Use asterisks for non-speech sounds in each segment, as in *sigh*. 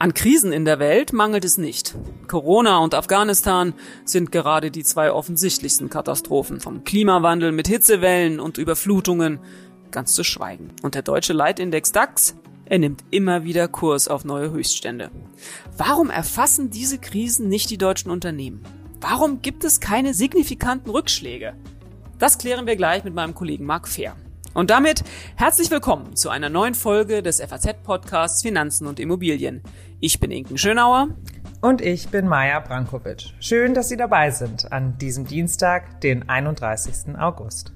An Krisen in der Welt mangelt es nicht. Corona und Afghanistan sind gerade die zwei offensichtlichsten Katastrophen. Vom Klimawandel mit Hitzewellen und Überflutungen ganz zu schweigen. Und der deutsche Leitindex DAX, er nimmt immer wieder Kurs auf neue Höchststände. Warum erfassen diese Krisen nicht die deutschen Unternehmen? Warum gibt es keine signifikanten Rückschläge? Das klären wir gleich mit meinem Kollegen Marc Fehr. Und damit herzlich willkommen zu einer neuen Folge des FAZ-Podcasts Finanzen und Immobilien. Ich bin Inken Schönauer. Und ich bin Maja Brankovic. Schön, dass Sie dabei sind an diesem Dienstag, den 31. August.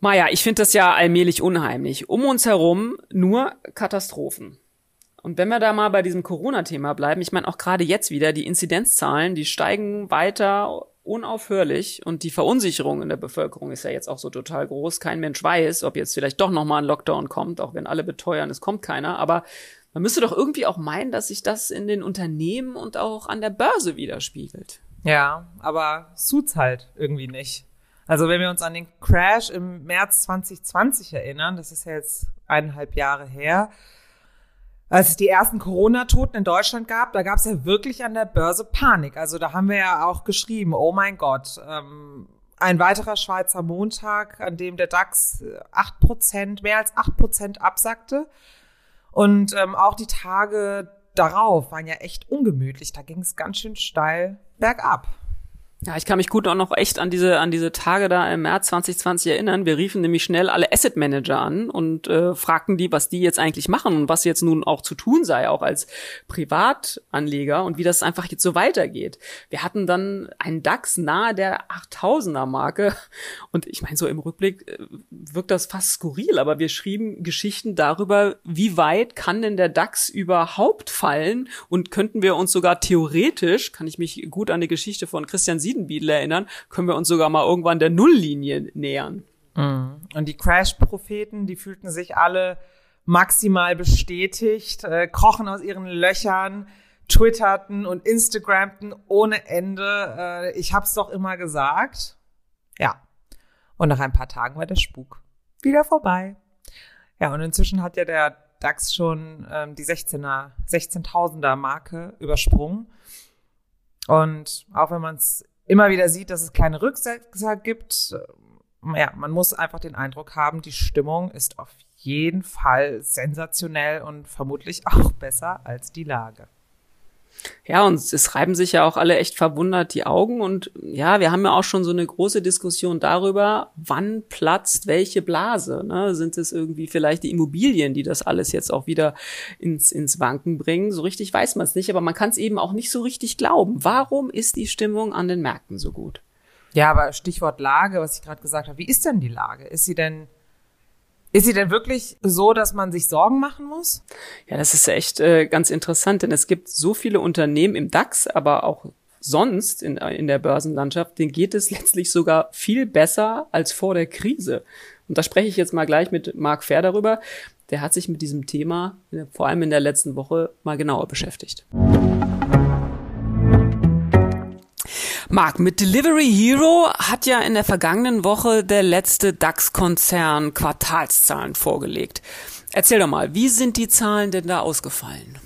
Maja, ich finde das ja allmählich unheimlich. Um uns herum nur Katastrophen. Und wenn wir da mal bei diesem Corona-Thema bleiben, ich meine auch gerade jetzt wieder, die Inzidenzzahlen, die steigen weiter unaufhörlich und die Verunsicherung in der Bevölkerung ist ja jetzt auch so total groß. Kein Mensch weiß, ob jetzt vielleicht doch nochmal ein Lockdown kommt, auch wenn alle beteuern, es kommt keiner. Aber man müsste doch irgendwie auch meinen, dass sich das in den Unternehmen und auch an der Börse widerspiegelt. Ja, aber es tut's halt irgendwie nicht. Also wenn wir uns an den Crash im März 2020 erinnern, das ist ja jetzt eineinhalb Jahre her, als es die ersten Corona-Toten in Deutschland gab, da gab es ja wirklich an der Börse Panik. Also da haben wir ja auch geschrieben, oh mein Gott, ähm, ein weiterer Schweizer Montag, an dem der DAX acht Prozent, mehr als acht Prozent absackte. Und ähm, auch die Tage darauf waren ja echt ungemütlich. Da ging es ganz schön steil bergab. Ja, ich kann mich gut auch noch echt an diese an diese Tage da im März 2020 erinnern. Wir riefen nämlich schnell alle Asset Manager an und äh, fragten die, was die jetzt eigentlich machen und was jetzt nun auch zu tun sei, auch als Privatanleger und wie das einfach jetzt so weitergeht. Wir hatten dann einen DAX nahe der 8000er Marke und ich meine so im Rückblick äh, wirkt das fast skurril, aber wir schrieben Geschichten darüber, wie weit kann denn der DAX überhaupt fallen und könnten wir uns sogar theoretisch, kann ich mich gut an die Geschichte von Christian Sie Siedenbiedel erinnern, können wir uns sogar mal irgendwann der Nulllinie nähern. Mhm. Und die Crash-Propheten, die fühlten sich alle maximal bestätigt, äh, krochen aus ihren Löchern, twitterten und instagramten ohne Ende. Äh, ich hab's doch immer gesagt. Ja. Und nach ein paar Tagen war der Spuk wieder vorbei. Ja, und inzwischen hat ja der DAX schon ähm, die 16er, 16.000er Marke übersprungen. Und auch wenn man es immer wieder sieht, dass es keine Rücksetzer gibt. Ja, man muss einfach den Eindruck haben, die Stimmung ist auf jeden Fall sensationell und vermutlich auch *laughs* besser als die Lage. Ja, und es reiben sich ja auch alle echt verwundert die Augen. Und ja, wir haben ja auch schon so eine große Diskussion darüber, wann platzt welche Blase. Ne? Sind es irgendwie vielleicht die Immobilien, die das alles jetzt auch wieder ins, ins Wanken bringen? So richtig weiß man es nicht, aber man kann es eben auch nicht so richtig glauben. Warum ist die Stimmung an den Märkten so gut? Ja, aber Stichwort Lage, was ich gerade gesagt habe, wie ist denn die Lage? Ist sie denn ist sie denn wirklich so, dass man sich Sorgen machen muss? Ja, das ist echt äh, ganz interessant, denn es gibt so viele Unternehmen im DAX, aber auch sonst in, in der Börsenlandschaft, denen geht es letztlich sogar viel besser als vor der Krise. Und da spreche ich jetzt mal gleich mit Marc Fair darüber. Der hat sich mit diesem Thema vor allem in der letzten Woche mal genauer beschäftigt. Marc, mit Delivery Hero hat ja in der vergangenen Woche der letzte DAX-Konzern Quartalszahlen vorgelegt. Erzähl doch mal, wie sind die Zahlen denn da ausgefallen?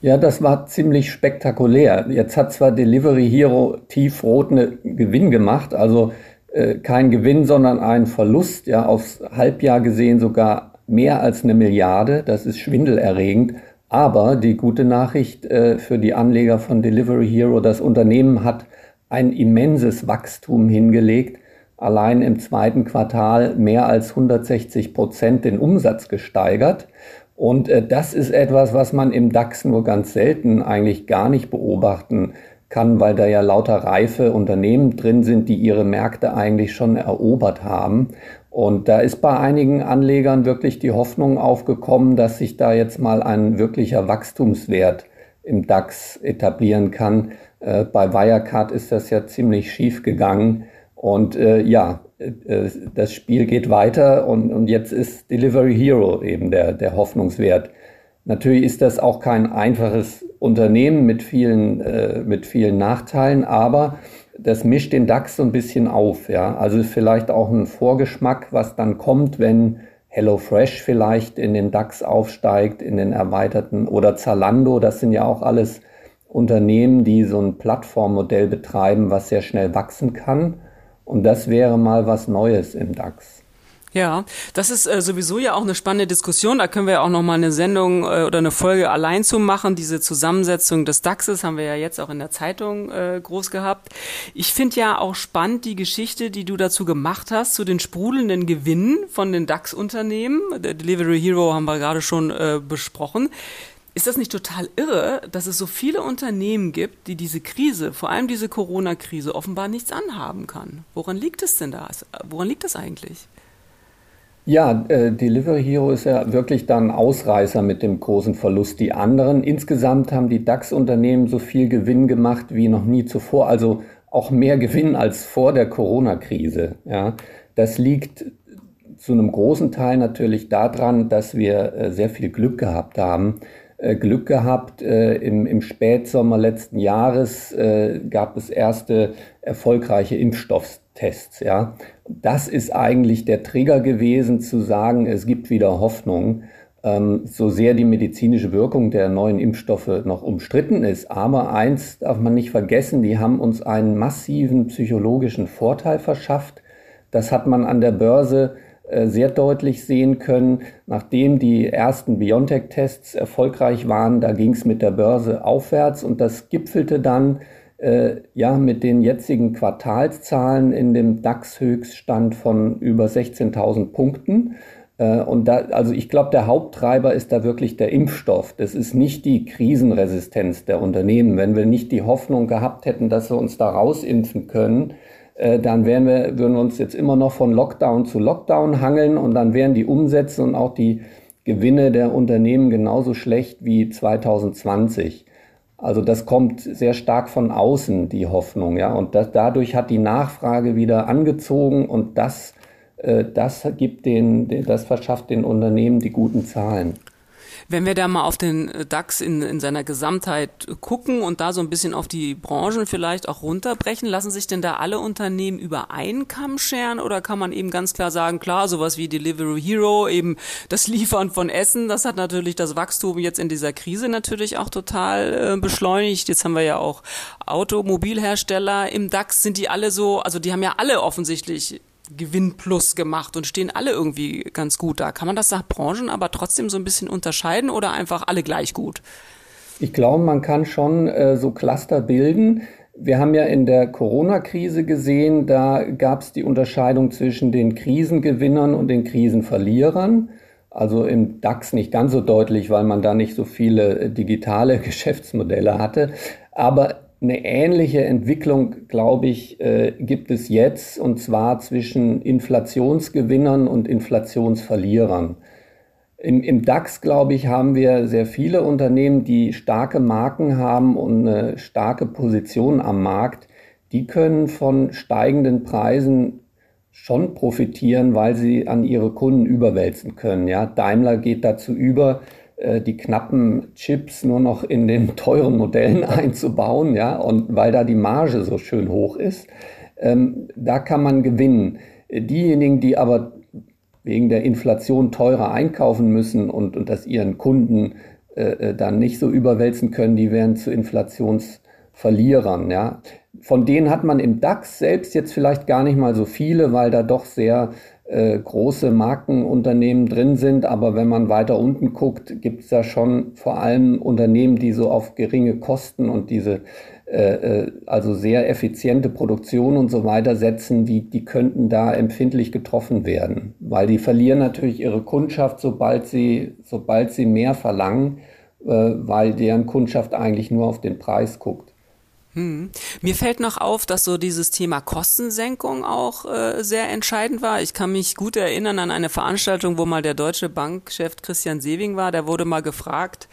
Ja, das war ziemlich spektakulär. Jetzt hat zwar Delivery Hero tiefrot einen Gewinn gemacht, also äh, kein Gewinn, sondern ein Verlust, ja, aufs Halbjahr gesehen sogar mehr als eine Milliarde. Das ist schwindelerregend. Aber die gute Nachricht äh, für die Anleger von Delivery Hero, das Unternehmen hat ein immenses Wachstum hingelegt. Allein im zweiten Quartal mehr als 160 Prozent den Umsatz gesteigert. Und äh, das ist etwas, was man im DAX nur ganz selten eigentlich gar nicht beobachten kann, weil da ja lauter reife Unternehmen drin sind, die ihre Märkte eigentlich schon erobert haben. Und da ist bei einigen Anlegern wirklich die Hoffnung aufgekommen, dass sich da jetzt mal ein wirklicher Wachstumswert im DAX etablieren kann. Äh, bei Wirecard ist das ja ziemlich schief gegangen. Und äh, ja, äh, das Spiel geht weiter und, und jetzt ist Delivery Hero eben der, der Hoffnungswert. Natürlich ist das auch kein einfaches Unternehmen mit vielen, äh, mit vielen Nachteilen, aber das mischt den DAX so ein bisschen auf. Ja? Also vielleicht auch ein Vorgeschmack, was dann kommt, wenn HelloFresh vielleicht in den DAX aufsteigt, in den erweiterten oder Zalando, das sind ja auch alles Unternehmen, die so ein Plattformmodell betreiben, was sehr schnell wachsen kann. Und das wäre mal was Neues im DAX. Ja, das ist äh, sowieso ja auch eine spannende Diskussion. Da können wir ja auch noch mal eine Sendung äh, oder eine Folge allein zu machen. Diese Zusammensetzung des DAXes haben wir ja jetzt auch in der Zeitung äh, groß gehabt. Ich finde ja auch spannend die Geschichte, die du dazu gemacht hast, zu den sprudelnden Gewinnen von den DAX-Unternehmen. Der Delivery Hero haben wir gerade schon äh, besprochen. Ist das nicht total irre, dass es so viele Unternehmen gibt, die diese Krise, vor allem diese Corona-Krise, offenbar nichts anhaben kann? Woran liegt es denn da? Woran liegt das eigentlich? Ja, äh, Delivery Hero ist ja wirklich dann Ausreißer mit dem großen Verlust. Die anderen, insgesamt haben die DAX-Unternehmen so viel Gewinn gemacht wie noch nie zuvor, also auch mehr Gewinn als vor der Corona-Krise. Ja, das liegt zu einem großen Teil natürlich daran, dass wir äh, sehr viel Glück gehabt haben. Äh, Glück gehabt, äh, im, im Spätsommer letzten Jahres äh, gab es erste erfolgreiche Impfstofftests. Ja, das ist eigentlich der Trigger gewesen, zu sagen, es gibt wieder Hoffnung. Ähm, so sehr die medizinische Wirkung der neuen Impfstoffe noch umstritten ist. Aber eins darf man nicht vergessen, die haben uns einen massiven psychologischen Vorteil verschafft. Das hat man an der Börse äh, sehr deutlich sehen können. Nachdem die ersten BioNTech-Tests erfolgreich waren, da ging es mit der Börse aufwärts und das gipfelte dann äh, ja mit den jetzigen Quartalszahlen in dem DAX-Höchststand von über 16.000 Punkten. Äh, und da, also ich glaube, der Haupttreiber ist da wirklich der Impfstoff. Das ist nicht die Krisenresistenz der Unternehmen. Wenn wir nicht die Hoffnung gehabt hätten, dass wir uns da rausimpfen können, äh, dann wären wir, würden wir uns jetzt immer noch von Lockdown zu Lockdown hangeln und dann wären die Umsätze und auch die Gewinne der Unternehmen genauso schlecht wie 2020. Also das kommt sehr stark von außen, die Hoffnung, ja. Und das, dadurch hat die Nachfrage wieder angezogen und das, äh, das gibt den, das verschafft den Unternehmen die guten Zahlen. Wenn wir da mal auf den DAX in, in seiner Gesamtheit gucken und da so ein bisschen auf die Branchen vielleicht auch runterbrechen, lassen sich denn da alle Unternehmen über einen Kamm scheren oder kann man eben ganz klar sagen, klar, sowas wie Delivery Hero, eben das Liefern von Essen, das hat natürlich das Wachstum jetzt in dieser Krise natürlich auch total äh, beschleunigt. Jetzt haben wir ja auch Automobilhersteller im DAX, sind die alle so, also die haben ja alle offensichtlich Gewinn plus gemacht und stehen alle irgendwie ganz gut da. Kann man das nach Branchen aber trotzdem so ein bisschen unterscheiden oder einfach alle gleich gut? Ich glaube, man kann schon äh, so Cluster bilden. Wir haben ja in der Corona-Krise gesehen, da gab es die Unterscheidung zwischen den Krisengewinnern und den Krisenverlierern. Also im DAX nicht ganz so deutlich, weil man da nicht so viele äh, digitale *laughs* Geschäftsmodelle hatte. Aber eine ähnliche Entwicklung, glaube ich, äh, gibt es jetzt, und zwar zwischen Inflationsgewinnern und Inflationsverlierern. Im, Im, DAX, glaube ich, haben wir sehr viele Unternehmen, die starke Marken haben und eine starke Position am Markt. Die können von steigenden Preisen schon profitieren, weil sie an ihre Kunden überwälzen können. Ja, Daimler geht dazu über, die knappen Chips nur noch in den *laughs* teuren Modellen einzubauen, ja, und weil da die Marge so schön hoch ist, ähm, da kann man gewinnen. Diejenigen, die aber wegen der Inflation teurer einkaufen müssen und, und das ihren Kunden äh, äh dann nicht so überwälzen können, die werden zu Inflationsverlierern, ja. Von denen hat man im DAX selbst jetzt vielleicht gar nicht mal so viele, weil da doch sehr äh, große Markenunternehmen drin sind, aber wenn man weiter unten guckt, gibt es da schon vor allem Unternehmen, die so auf geringe Kosten und diese äh, äh, also sehr effiziente Produktion und so weiter setzen, die, die könnten da empfindlich getroffen werden, weil die verlieren natürlich ihre Kundschaft, sobald sie, sobald sie mehr verlangen, äh, weil deren Kundschaft eigentlich nur auf den Preis guckt. Hm. Mir fällt noch auf, dass so dieses Thema Kostensenkung auch äh, sehr entscheidend war. Ich kann mich gut erinnern an eine Veranstaltung, wo mal der deutsche Bankchef Christian Sewing war. Der wurde mal gefragt,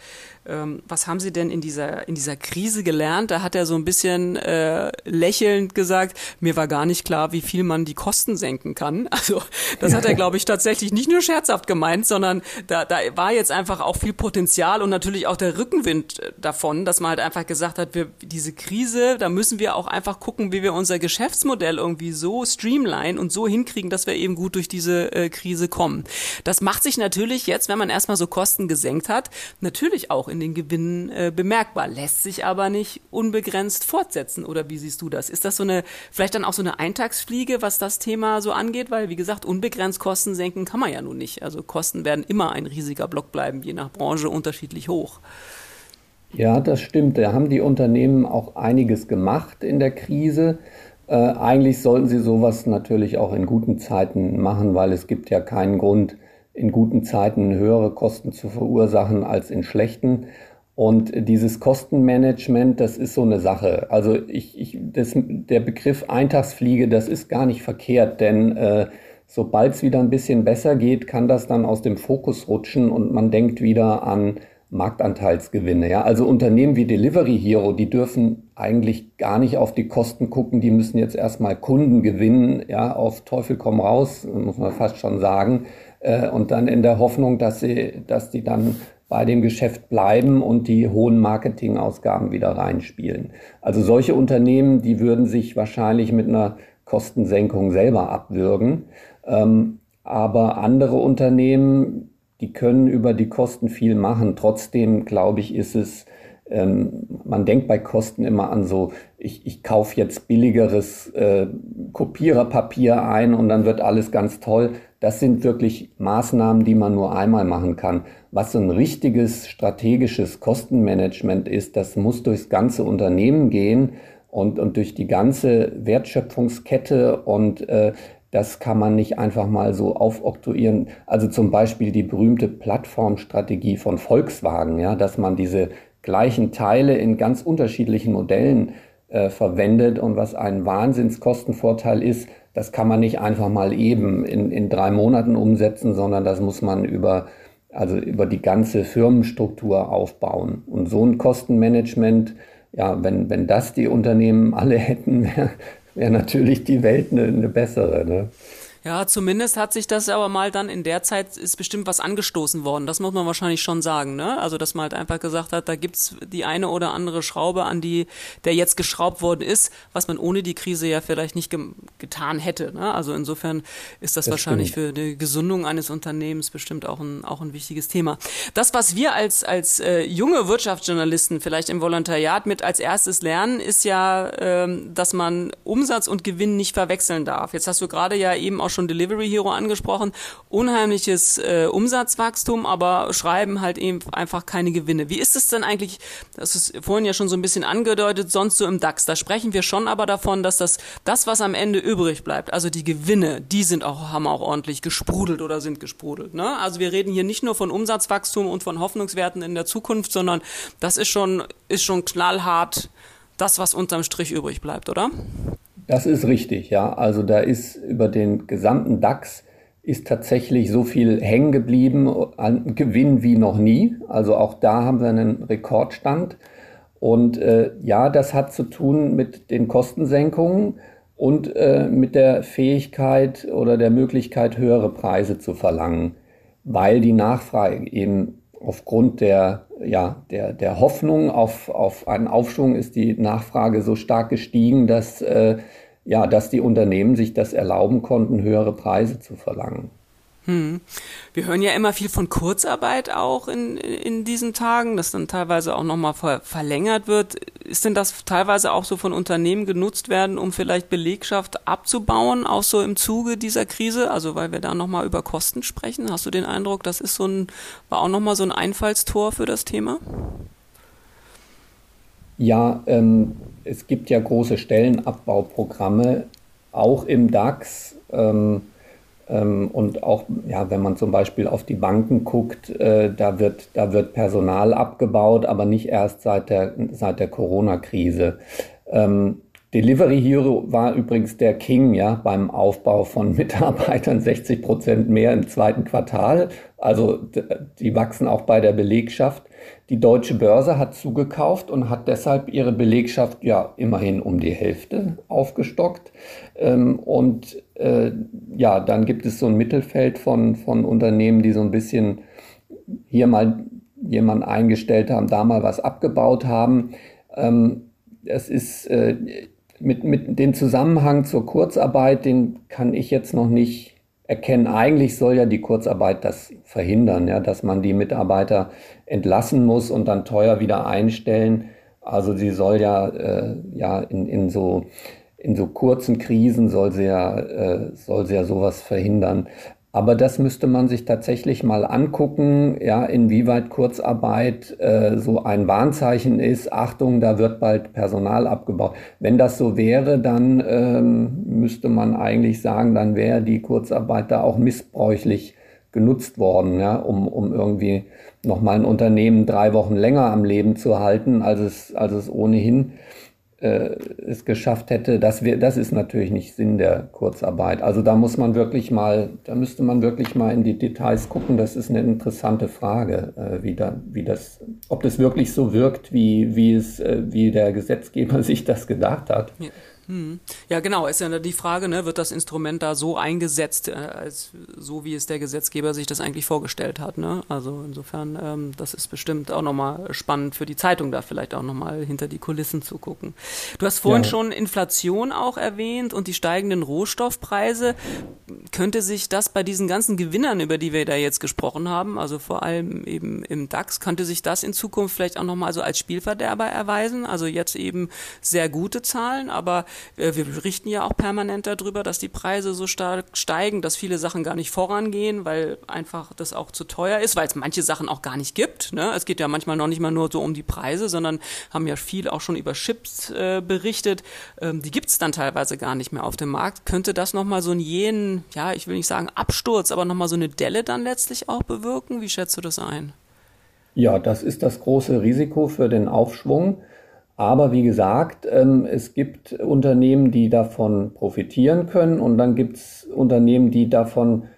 Ähm, was haben Sie denn in dieser, in dieser Krise gelernt? Da hat er so ein bisschen äh, lächelnd gesagt, mir war gar nicht klar, wie viel man die Kosten senken kann. *laughs* Also das hat er, *laughs* glaube ich, tatsächlich nicht nur scherzhaft gemeint, sondern da, da war jetzt einfach auch viel Potenzial und natürlich auch der Rückenwind äh, davon, dass man halt einfach gesagt hat, wir, diese Krise, da müssen wir auch einfach gucken, wie wir unser Geschäftsmodell irgendwie so streamline und so hinkriegen, dass wir eben gut durch diese äh, Krise kommen. Das macht sich natürlich jetzt, wenn man erstmal so Kosten gesenkt hat, natürlich auch in den Gewinnen äh, bemerkbar, lässt sich aber nicht unbegrenzt fortsetzen. Oder wie siehst du das? Ist das so eine, vielleicht dann auch so eine Eintagsfliege, was das Thema so angeht? Weil, wie gesagt, unbegrenzt Kosten senken kann man ja nun nicht. Also Kosten werden immer ein riesiger Block bleiben, je nach Branche unterschiedlich hoch. Ja, das stimmt. Da haben die Unternehmen auch einiges gemacht in der Krise. Äh, eigentlich sollten sie sowas natürlich auch in guten Zeiten machen, weil es gibt ja keinen Grund, in guten Zeiten höhere Kosten zu verursachen als in schlechten. Und dieses Kostenmanagement, das ist so eine Sache. Also ich, ich, das, der Begriff Eintagsfliege, das ist gar nicht verkehrt, denn äh, sobald es wieder ein bisschen besser geht, kann das dann aus dem Fokus rutschen und man denkt wieder an Marktanteilsgewinne. Ja? Also Unternehmen wie Delivery Hero, die dürfen eigentlich gar nicht auf die Kosten gucken. Die müssen jetzt erstmal Kunden gewinnen, ja, auf Teufel komm raus, muss man fast schon sagen. Äh, und dann in der Hoffnung, dass sie, dass die dann bei dem Geschäft bleiben und die hohen Marketingausgaben wieder reinspielen. Also solche Unternehmen, die würden sich wahrscheinlich mit einer Kostensenkung selber abwürgen. Ähm, aber andere Unternehmen, die können über die Kosten viel machen. Trotzdem, glaube ich, ist es, ähm, man denkt bei Kosten immer an so, ich, ich kaufe jetzt billigeres äh, Kopiererpapier ein und dann wird alles ganz toll. Das sind wirklich Maßnahmen, die man nur einmal machen kann. Was so ein richtiges strategisches Kostenmanagement ist, das muss durchs ganze Unternehmen gehen und, und durch die ganze Wertschöpfungskette und äh, das kann man nicht einfach mal so aufoktroyieren. Also zum Beispiel die berühmte Plattformstrategie von Volkswagen, ja, dass man diese gleichen Teile in ganz unterschiedlichen Modellen äh, verwendet und was ein Wahnsinnskostenvorteil ist, das kann man nicht einfach mal eben in, in drei Monaten umsetzen, sondern das muss man über, also über die ganze Firmenstruktur aufbauen. Und so ein Kostenmanagement, ja, wenn, wenn das die Unternehmen alle *laughs* hätten, wäre wäre natürlich die Welt eine, eine bessere. Ne? Ja, zumindest hat sich das aber mal dann in der Zeit ist bestimmt was angestoßen worden. Das muss man wahrscheinlich schon sagen, ne? Also, dass man halt einfach gesagt hat, da gibt's die eine oder andere Schraube, an die der jetzt geschraubt worden ist, was man ohne die Krise ja vielleicht nicht ge getan hätte, ne? Also insofern ist das, das wahrscheinlich stimmt. für die Gesundung eines Unternehmens bestimmt auch ein, auch ein wichtiges Thema. Das, was wir als, als äh, junge Wirtschaftsjournalisten vielleicht im Volontariat mit als erstes lernen, ist ja, ähm, dass man Umsatz und Gewinn nicht verwechseln darf. Jetzt hast du gerade ja eben auch schon Delivery Hero angesprochen. Unheimliches äh, Umsatzwachstum, aber schreiben halt eben einfach keine Gewinne. Wie ist es denn eigentlich, das ist vorhin ja schon so ein bisschen angedeutet, sonst so im DAX? Da sprechen wir schon aber davon, dass das, das was am Ende übrig bleibt, also die Gewinne, die sind auch, haben auch ordentlich gesprudelt oder sind gesprudelt. Ne? Also wir reden hier nicht nur von Umsatzwachstum und von Hoffnungswerten in der Zukunft, sondern das ist schon, ist schon knallhart das, was unterm Strich übrig bleibt, oder? Das ist richtig, ja. Also da ist über den gesamten DAX ist tatsächlich so viel hängen geblieben an Gewinn wie noch nie. Also auch da haben wir einen Rekordstand. Und äh, ja, das hat zu tun mit den Kostensenkungen und äh, mit der Fähigkeit oder der Möglichkeit, höhere Preise zu verlangen, weil die Nachfrage eben aufgrund der, ja, der, der Hoffnung auf, auf einen Aufschwung ist die Nachfrage so stark gestiegen, dass, äh, ja, dass die Unternehmen sich das erlauben konnten, höhere Preise zu verlangen. Hm. Wir hören ja immer viel von Kurzarbeit auch in, in diesen Tagen, das dann teilweise auch nochmal ver verlängert wird. Ist denn das teilweise auch so von Unternehmen genutzt werden, um vielleicht Belegschaft abzubauen, auch so im Zuge dieser Krise? Also weil wir da nochmal über Kosten sprechen. Hast du den Eindruck, das ist so ein, war auch nochmal so ein Einfallstor für das Thema? Ja, ähm, es gibt ja große Stellenabbauprogramme, auch im DAX. Ähm, und auch, ja, wenn man zum Beispiel auf die Banken guckt, äh, da, wird, da wird Personal abgebaut, aber nicht erst seit der, seit der Corona-Krise. Ähm, Delivery Hero war übrigens der King, ja, beim Aufbau von *laughs* Mitarbeitern 60 Prozent mehr im zweiten Quartal. Also die wachsen auch bei der Belegschaft. Die deutsche Börse hat zugekauft und hat deshalb ihre Belegschaft ja immerhin um die Hälfte aufgestockt. Ähm, und äh, ja, dann gibt es so ein Mittelfeld von, von Unternehmen, die so ein bisschen hier mal jemanden eingestellt haben, da mal was abgebaut haben. Ähm, es ist äh, mit, mit dem Zusammenhang zur Kurzarbeit, den kann ich jetzt noch nicht erkennen. Eigentlich soll ja die Kurzarbeit das verhindern, ja, dass man die Mitarbeiter entlassen muss und dann teuer wieder einstellen. Also sie soll ja, äh, ja in, in, so, in so kurzen Krisen soll sie ja, äh, soll sie ja sowas verhindern. Aber das müsste man sich tatsächlich mal angucken, ja, inwieweit Kurzarbeit äh, so ein Warnzeichen ist. Achtung, da wird bald Personal abgebaut. Wenn das so wäre, dann ähm, müsste man eigentlich sagen, dann wäre die Kurzarbeit da auch missbräuchlich genutzt worden, ja, um, um irgendwie nochmal ein Unternehmen drei Wochen länger am Leben zu halten, als es, als es ohnehin äh, es geschafft hätte, das, wär, das ist natürlich nicht Sinn der Kurzarbeit. Also da muss man wirklich mal, da müsste man wirklich mal in die Details gucken. Das ist eine interessante Frage, äh, wie, da, wie das, ob das wirklich so wirkt, wie, wie es, äh, wie der Gesetzgeber *laughs* sich das gedacht hat. Ja. Hm. Ja, genau, ist ja die Frage, ne, wird das Instrument da so eingesetzt, äh, als so wie es der Gesetzgeber sich das eigentlich vorgestellt hat, ne? Also insofern, ähm, das ist bestimmt auch nochmal spannend für die Zeitung, da vielleicht auch nochmal hinter die Kulissen zu gucken. Du hast vorhin ja. schon Inflation auch erwähnt und die steigenden Rohstoffpreise. Könnte sich das bei diesen ganzen Gewinnern, über die wir da jetzt gesprochen haben, also vor allem eben im DAX, könnte sich das in Zukunft vielleicht auch nochmal so als Spielverderber erweisen? Also jetzt eben sehr gute Zahlen, aber wir berichten ja auch permanent darüber, dass die Preise so stark steigen, dass viele Sachen gar nicht vorangehen, weil einfach das auch zu teuer ist, weil es manche Sachen auch gar nicht gibt. Ne? Es geht ja manchmal noch nicht mal nur so um die Preise, sondern haben ja viel auch schon über Chips äh, berichtet. Ähm, die gibt es dann teilweise gar nicht mehr auf dem Markt. Könnte das nochmal so einen jenen, ja, ich will nicht sagen Absturz, aber nochmal so eine Delle dann letztlich auch bewirken? Wie schätzt du das ein? Ja, das ist das große Risiko für den Aufschwung. Aber wie gesagt, ähm, es gibt Unternehmen, die davon profitieren können und dann gibt es Unternehmen, die davon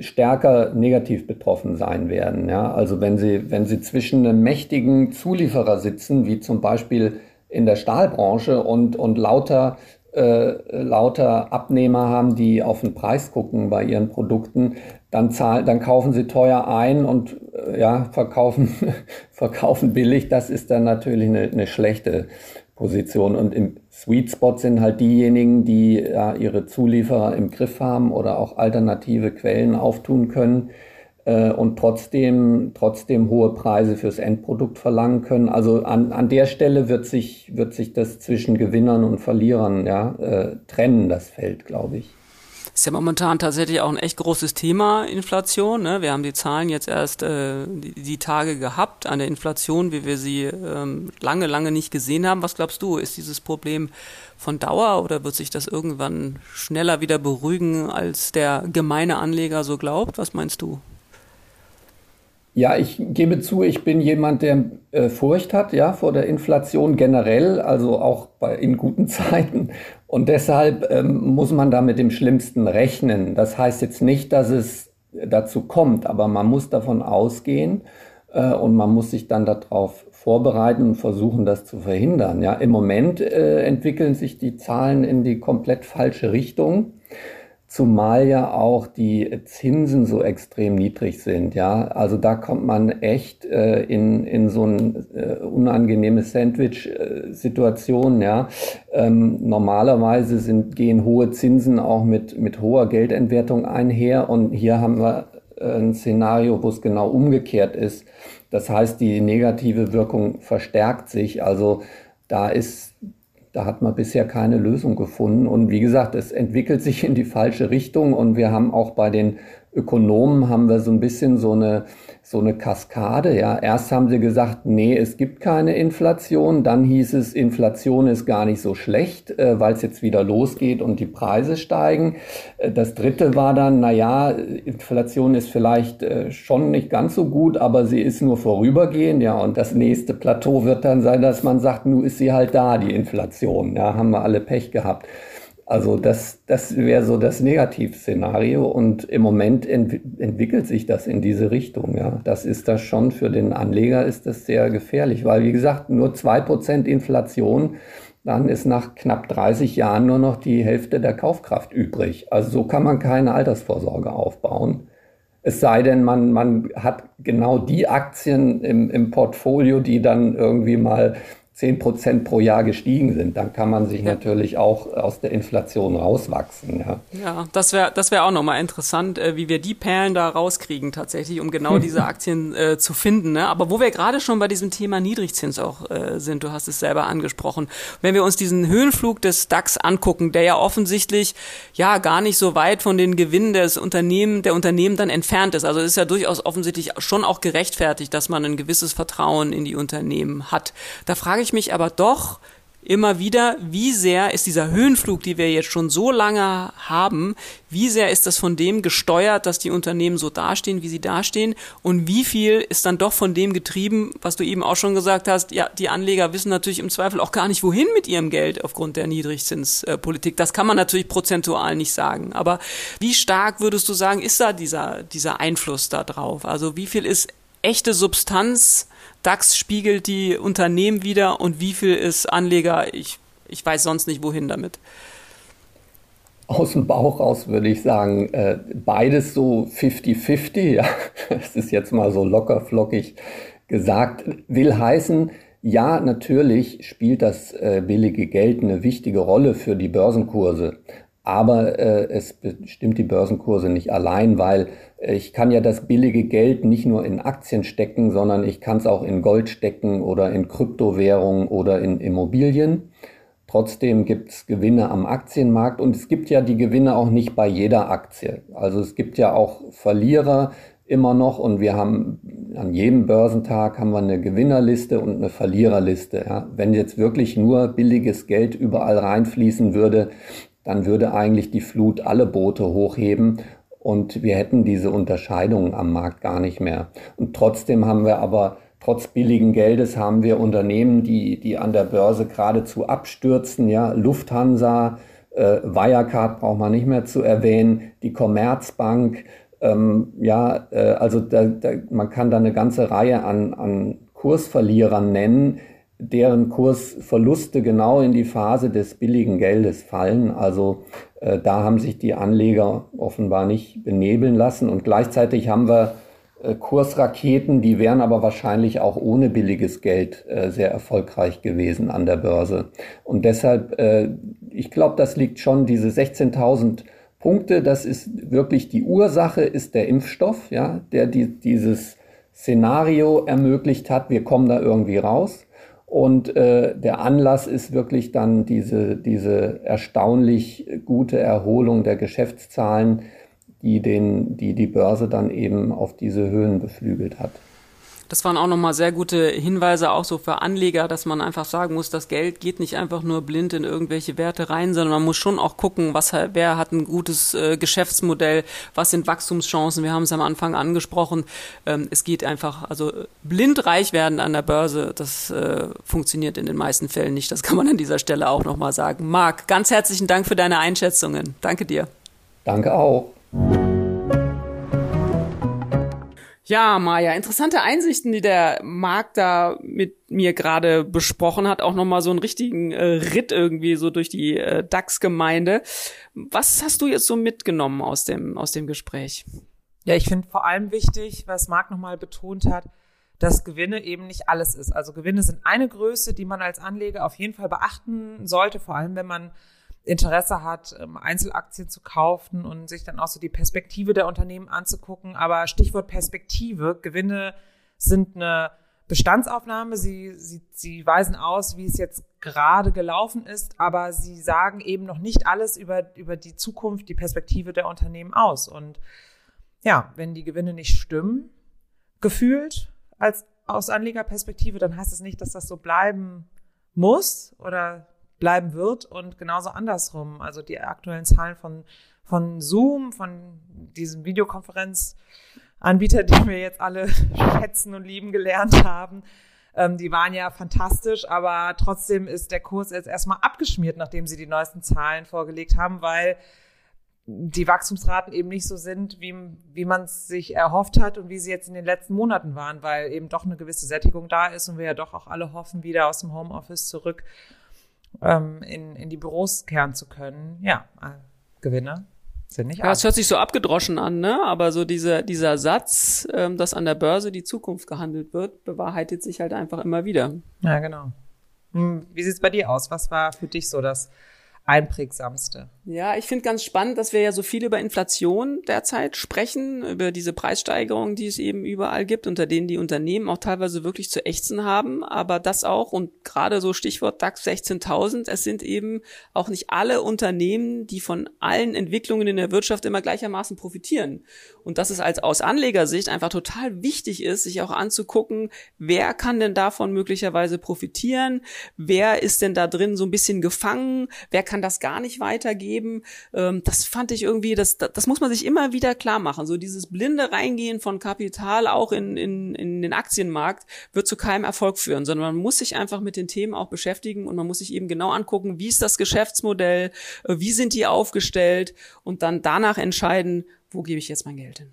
stärker negativ betroffen sein werden. Ja? Also wenn sie, wenn sie zwischen einem mächtigen Zulieferer sitzen, wie zum Beispiel in der Stahlbranche und, und lauter äh, lauter Abnehmer haben, die auf den Preis gucken bei ihren Produkten, dann, zahlen, dann kaufen sie teuer ein und äh, ja, *laughs* verkaufen, verkaufen billig. Das ist dann natürlich eine, eine schlechte Position. Und im Sweet Spot sind halt diejenigen, die ja, ihre Zulieferer im Griff haben oder auch alternative Quellen auftun können äh, und trotzdem, trotzdem hohe Preise fürs Endprodukt verlangen können. Also an, an der Stelle wird sich, wird sich das zwischen Gewinnern und Verlierern ja, äh, trennen, das Feld, glaube ich. Ist ja momentan tatsächlich auch ein echt großes Thema, Inflation. Ne? Wir haben die Zahlen jetzt erst äh, die, die Tage gehabt, eine Inflation, wie wir sie ähm, lange, lange nicht gesehen haben. Was glaubst du, ist dieses Problem von Dauer oder wird sich das irgendwann schneller wieder beruhigen, als der gemeine Anleger so glaubt? Was meinst du? Ja, ich gebe zu, ich bin jemand, der äh, Furcht hat, ja, vor der Inflation generell, also auch bei, in guten *laughs* Zeiten. Und deshalb ähm, muss man da mit dem Schlimmsten rechnen. Das heißt jetzt nicht, dass es dazu kommt, aber man muss davon ausgehen äh, und man muss sich dann darauf vorbereiten und versuchen, das zu verhindern. Ja, im Moment äh, entwickeln sich die Zahlen in die komplett falsche Richtung. Zumal ja auch die Zinsen so extrem niedrig sind, ja. Also da kommt man echt äh, in, in so ein äh, unangenehme Sandwich-Situation, ja. Ähm, normalerweise sind, gehen hohe Zinsen auch mit, mit hoher Geldentwertung einher und hier haben wir äh, ein Szenario, wo es genau umgekehrt ist. Das heißt, die negative Wirkung verstärkt sich. Also da ist da hat man bisher keine Lösung gefunden. Und wie gesagt, es entwickelt sich in die falsche Richtung. Und wir haben auch bei den Ökonomen haben wir so ein bisschen so eine, so eine Kaskade. Ja, erst haben sie gesagt, nee, es gibt keine Inflation. Dann hieß es, Inflation ist gar nicht so schlecht, äh, weil es jetzt wieder losgeht und die Preise steigen. Äh, das dritte war dann, na ja, Inflation ist vielleicht äh, schon nicht ganz so gut, aber sie ist nur vorübergehend. Ja, und das nächste Plateau wird dann sein, dass man sagt, nun ist sie halt da, die Inflation. Ja, haben wir alle Pech gehabt. Also das, das wäre so das Negativszenario und im Moment ent entwickelt sich das in diese Richtung. Ja, das ist das schon für den Anleger ist das sehr gefährlich, weil wie gesagt nur zwei Prozent Inflation, dann ist nach knapp 30 Jahren nur noch die Hälfte der Kaufkraft übrig. Also so kann man keine Altersvorsorge aufbauen. Es sei denn, man, man hat genau die Aktien im, im Portfolio, die dann irgendwie mal 10 Prozent pro Jahr gestiegen sind, dann kann man sich ja. natürlich auch aus der Inflation rauswachsen. Ja, ja das wäre das wäre auch nochmal interessant, äh, wie wir die Perlen da rauskriegen tatsächlich, um genau *laughs* diese Aktien äh, zu finden. Ne? Aber wo wir gerade schon bei diesem Thema Niedrigzins auch äh, sind, du hast es selber angesprochen, wenn wir uns diesen Höhenflug des DAX angucken, der ja offensichtlich ja gar nicht so weit von den Gewinnen des Unternehmen, der Unternehmen dann entfernt ist. Also es ist ja durchaus offensichtlich schon auch gerechtfertigt, dass man ein gewisses Vertrauen in die Unternehmen hat. Da frage ich ich mich aber doch immer wieder, wie sehr ist dieser Höhenflug, die wir jetzt schon so lange haben, wie sehr ist das von dem gesteuert, dass die Unternehmen so dastehen, wie sie dastehen und wie viel ist dann doch von dem getrieben, was du eben auch schon gesagt hast, ja, die Anleger wissen natürlich im Zweifel auch gar nicht, wohin mit ihrem Geld aufgrund der Niedrigzinspolitik. Das kann man natürlich prozentual nicht sagen, aber wie stark würdest du sagen, ist da dieser, dieser Einfluss da drauf? Also wie viel ist echte Substanz DAX spiegelt die Unternehmen wieder und wie viel ist Anleger? Ich, ich weiß sonst nicht, wohin damit. Aus dem Bauch raus würde ich sagen, äh, beides so 50-50. Ja. Das ist jetzt mal so locker flockig gesagt. Will heißen, ja, natürlich spielt das äh, billige Geld eine wichtige Rolle für die Börsenkurse. Aber äh, es bestimmt die Börsenkurse nicht allein, weil ich kann ja das billige Geld nicht nur in Aktien stecken, sondern ich kann es auch in Gold stecken oder in Kryptowährungen oder in Immobilien. Trotzdem gibt es Gewinne am Aktienmarkt und es gibt ja die Gewinne auch nicht bei jeder Aktie. Also es gibt ja auch Verlierer immer noch und wir haben an jedem Börsentag haben wir eine Gewinnerliste und eine Verliererliste. Ja. Wenn jetzt wirklich nur billiges Geld überall reinfließen würde, dann würde eigentlich die Flut alle Boote hochheben und wir hätten diese Unterscheidungen am Markt gar nicht mehr. Und trotzdem haben wir aber, trotz billigen Geldes, haben wir Unternehmen, die, die an der Börse geradezu abstürzen. Ja, Lufthansa, äh, Wirecard braucht man nicht mehr zu erwähnen, die Commerzbank. Ähm, ja, äh, also da, da, man kann da eine ganze Reihe an, an Kursverlierern nennen, deren Kursverluste genau in die Phase des billigen Geldes fallen. Also äh, da haben sich die Anleger offenbar nicht benebeln lassen. Und gleichzeitig haben wir äh, Kursraketen, die wären aber wahrscheinlich auch ohne billiges Geld äh, sehr erfolgreich gewesen an der Börse. Und deshalb, äh, ich glaube, das liegt schon, diese 16.000 Punkte, das ist wirklich die Ursache, ist der Impfstoff, ja, der die, dieses Szenario ermöglicht hat. Wir kommen da irgendwie raus. Und äh, der Anlass ist wirklich dann diese, diese erstaunlich gute Erholung der Geschäftszahlen, die, den, die die Börse dann eben auf diese Höhen beflügelt hat. Das waren auch nochmal sehr gute Hinweise, auch so für Anleger, dass man einfach sagen muss, das Geld geht nicht einfach nur blind in irgendwelche Werte rein, sondern man muss schon auch gucken, was, wer hat ein gutes äh, Geschäftsmodell, was sind Wachstumschancen. Wir haben es am Anfang angesprochen. Ähm, es geht einfach, also blind reich werden an der Börse, das äh, funktioniert in den meisten Fällen nicht. Das kann man an dieser Stelle auch nochmal sagen. Marc, ganz herzlichen Dank für deine Einschätzungen. Danke dir. Danke auch. Ja, Maja, interessante Einsichten, die der Marc da mit mir gerade besprochen hat. Auch nochmal so einen richtigen äh, Ritt irgendwie so durch die äh, DAX-Gemeinde. Was hast du jetzt so mitgenommen aus dem, aus dem Gespräch? Ja, ich finde vor allem wichtig, was Marc nochmal betont hat, dass Gewinne eben nicht alles ist. Also Gewinne sind eine Größe, die man als Anleger auf jeden Fall beachten sollte, vor allem wenn man Interesse hat, ähm, Einzelaktien zu kaufen und sich dann auch so die Perspektive der Unternehmen anzugucken. Aber Stichwort Perspektive, Gewinne sind eine Bestandsaufnahme. Sie, sie, sie weisen aus, wie es jetzt gerade gelaufen ist, aber sie sagen eben noch nicht alles über, über die Zukunft, die Perspektive der Unternehmen aus. Und ja, wenn die Gewinne nicht stimmen, gefühlt als aus Anlegerperspektive, dann heißt es nicht, dass das so bleiben muss oder bleiben wird und genauso andersrum. Also die aktuellen Zahlen von, von Zoom, von diesem Videokonferenzanbieter, den wir jetzt alle *laughs* schätzen und lieben gelernt haben, ähm, die waren ja fantastisch, aber trotzdem ist der Kurs jetzt erstmal abgeschmiert, nachdem sie die neuesten Zahlen vorgelegt haben, weil die Wachstumsraten eben nicht so sind, wie, wie man es sich erhofft hat und wie sie jetzt in den letzten Monaten waren, weil eben doch eine gewisse Sättigung da ist und wir ja doch auch alle hoffen, wieder aus dem Homeoffice zurück ähm, in, in die Büros kehren zu können. Ja, äh, Gewinner sind nicht Ja, es hört sich so abgedroschen an, ne? Aber so dieser, dieser Satz, ähm, dass an der Börse die Zukunft gehandelt wird, bewahrheitet sich halt einfach immer wieder. Ja, genau. Hm, wie sieht's bei dir aus? Was war für dich so das einprägsamste? Ja, ich finde ganz spannend, dass wir ja so viel über Inflation derzeit sprechen, über diese Preissteigerungen, die es eben überall gibt, unter denen die Unternehmen auch teilweise wirklich zu ächzen haben. Aber das auch, und gerade so Stichwort DAX 16.000, es sind eben auch nicht alle Unternehmen, die von allen Entwicklungen in der Wirtschaft immer gleichermaßen profitieren. Und dass es als aus Anlegersicht einfach total wichtig ist, sich auch anzugucken, wer kann denn davon möglicherweise profitieren? Wer ist denn da drin so ein bisschen gefangen? Wer kann das gar nicht weitergeben? geben. Ähm, das fand ich irgendwie, das, das muss man sich immer wieder klar machen. So dieses blinde Reingehen von Kapital auch in, in, in den Aktienmarkt wird zu keinem Erfolg führen, sondern man muss sich einfach mit den Themen auch beschäftigen und man muss sich eben genau angucken, wie ist das Geschäftsmodell, äh, wie sind die aufgestellt und dann danach entscheiden, wo gebe ich jetzt mein Geld hin.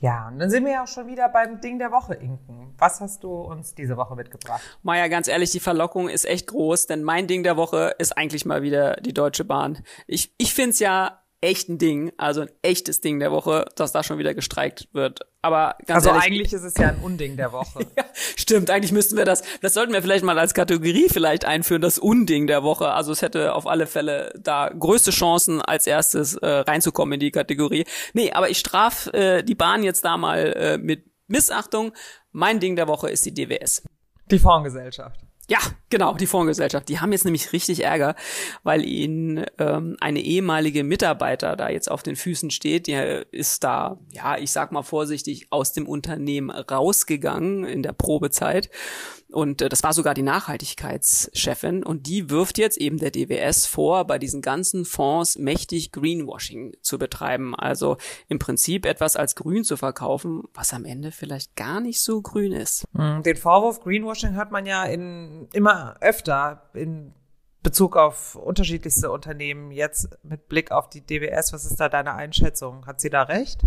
Ja, und dann sind wir ja auch schon wieder beim Ding der Woche, Inken. Was hast du uns diese Woche mitgebracht? Maja, ganz ehrlich, die Verlockung ist echt groß, denn mein Ding der Woche ist eigentlich mal wieder die Deutsche Bahn. Ich, ich find's ja echten Ding, also ein echtes Ding der Woche, dass da schon wieder gestreikt wird. Aber ganz also ehrlich, eigentlich ist es ja ein Unding der Woche. *laughs* ja, stimmt, eigentlich müssten wir das, das sollten wir vielleicht mal als Kategorie vielleicht einführen, das Unding der Woche. Also es hätte auf alle Fälle da größte Chancen, als erstes äh, reinzukommen in die Kategorie. Nee, aber ich straf äh, die Bahn jetzt da mal äh, mit Missachtung. Mein Ding der Woche ist die DWS. Die Fondsgesellschaft. Ja, genau, die Fondsgesellschaft. Die haben jetzt nämlich richtig Ärger, weil ihnen ähm, eine ehemalige Mitarbeiter da jetzt auf den Füßen steht. Die ist da, ja, ich sag mal vorsichtig, aus dem Unternehmen rausgegangen in der Probezeit und äh, das war sogar die Nachhaltigkeitschefin. Und die wirft jetzt eben der DWS vor, bei diesen ganzen Fonds mächtig Greenwashing zu betreiben. Also im Prinzip etwas als grün zu verkaufen, was am Ende vielleicht gar nicht so grün ist. Hm, den Vorwurf Greenwashing hört man ja in, immer öfter in Bezug auf unterschiedlichste Unternehmen, jetzt mit Blick auf die DWS, was ist da deine Einschätzung? Hat sie da recht?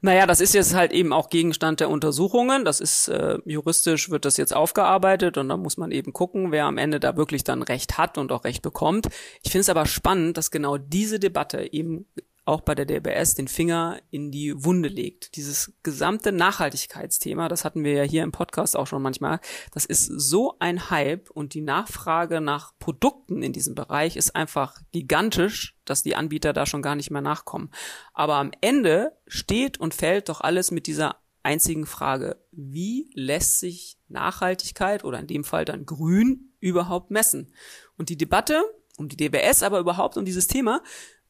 Naja, das ist jetzt halt eben auch Gegenstand der Untersuchungen. Das ist äh, juristisch wird das jetzt aufgearbeitet und dann muss man eben gucken, wer am Ende da wirklich dann Recht hat und auch Recht bekommt. Ich finde es aber spannend, dass genau diese Debatte eben auch bei der DBS den Finger in die Wunde legt. Dieses gesamte Nachhaltigkeitsthema, das hatten wir ja hier im Podcast auch schon manchmal, das ist so ein Hype und die Nachfrage nach Produkten in diesem Bereich ist einfach gigantisch, dass die Anbieter da schon gar nicht mehr nachkommen. Aber am Ende steht und fällt doch alles mit dieser einzigen Frage, wie lässt sich Nachhaltigkeit oder in dem Fall dann Grün überhaupt messen? Und die Debatte um die DBS, aber überhaupt um dieses Thema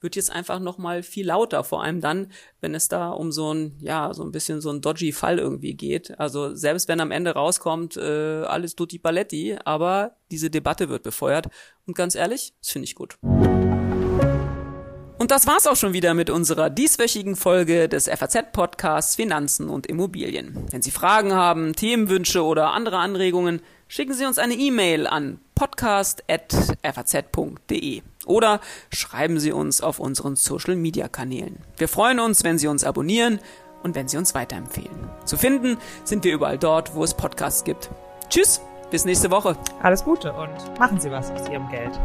wird jetzt einfach noch mal viel lauter, vor allem dann, wenn es da um so ein, ja, so ein bisschen so ein dodgy Fall irgendwie geht. Also selbst wenn am Ende rauskommt, äh, alles tutti paletti, aber diese Debatte wird befeuert. Und ganz ehrlich, das finde ich gut. Und das war's auch schon wieder mit unserer dieswöchigen Folge des FAZ-Podcasts Finanzen und Immobilien. Wenn Sie Fragen haben, Themenwünsche oder andere Anregungen, schicken Sie uns eine E-Mail an podcast.faz.de oder schreiben Sie uns auf unseren Social Media Kanälen. Wir freuen uns, wenn Sie uns abonnieren und wenn Sie uns weiterempfehlen. Zu finden sind wir überall dort, wo es Podcasts gibt. Tschüss, bis nächste Woche. Alles Gute und machen Sie was aus Ihrem Geld.